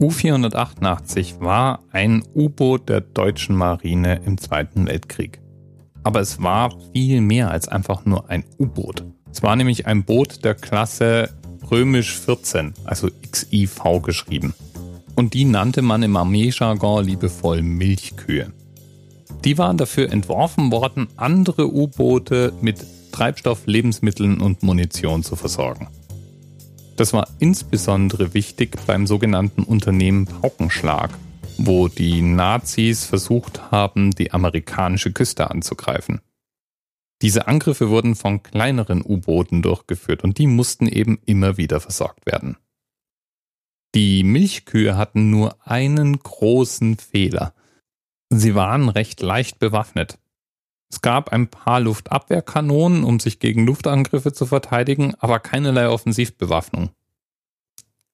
U-488 war ein U-Boot der deutschen Marine im Zweiten Weltkrieg. Aber es war viel mehr als einfach nur ein U-Boot. Es war nämlich ein Boot der Klasse römisch 14, also XIV geschrieben. Und die nannte man im Armeejargon liebevoll Milchkühe. Die waren dafür entworfen worden, andere U-Boote mit Treibstoff, Lebensmitteln und Munition zu versorgen. Das war insbesondere wichtig beim sogenannten Unternehmen Paukenschlag, wo die Nazis versucht haben, die amerikanische Küste anzugreifen. Diese Angriffe wurden von kleineren U-Booten durchgeführt und die mussten eben immer wieder versorgt werden. Die Milchkühe hatten nur einen großen Fehler. Sie waren recht leicht bewaffnet. Es gab ein paar Luftabwehrkanonen, um sich gegen Luftangriffe zu verteidigen, aber keinerlei Offensivbewaffnung.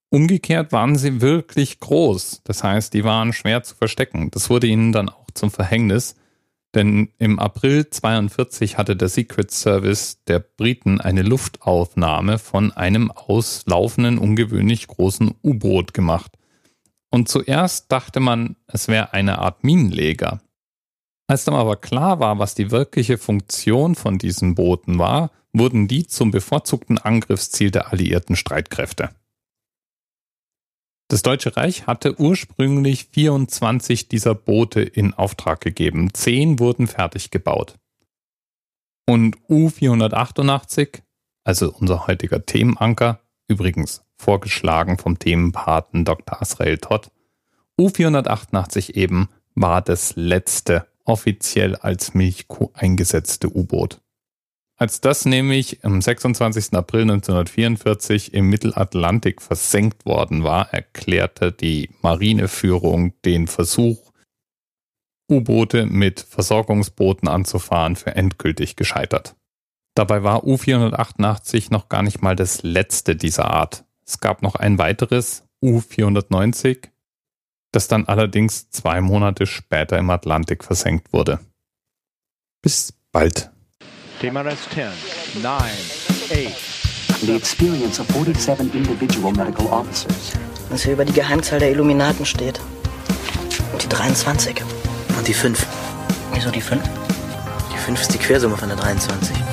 Umgekehrt waren sie wirklich groß, das heißt, die waren schwer zu verstecken. Das wurde ihnen dann auch zum Verhängnis, denn im April 42 hatte der Secret Service der Briten eine Luftaufnahme von einem auslaufenden, ungewöhnlich großen U-Boot gemacht. Und zuerst dachte man, es wäre eine Art Minenleger. Als dann aber klar war, was die wirkliche Funktion von diesen Booten war, wurden die zum bevorzugten Angriffsziel der alliierten Streitkräfte. Das Deutsche Reich hatte ursprünglich 24 dieser Boote in Auftrag gegeben. Zehn wurden fertig gebaut. Und U-488, also unser heutiger Themenanker, übrigens vorgeschlagen vom Themenpaten Dr. Asrael Todd, U-488 eben war das letzte offiziell als Milchkuh eingesetzte U-Boot. Als das nämlich am 26. April 1944 im Mittelatlantik versenkt worden war, erklärte die Marineführung den Versuch, U-Boote mit Versorgungsbooten anzufahren, für endgültig gescheitert. Dabei war U-488 noch gar nicht mal das letzte dieser Art. Es gab noch ein weiteres, U-490, das dann allerdings zwei Monate später im Atlantik versenkt wurde. Bis bald. TMRS 10, 9, 8. The experience of 47 individual medical officers. Was hier über die Geheimzahl der Illuminaten steht. Und die 23. Und die 5. Wieso die 5? Die 5 ist die Quersumme von der 23.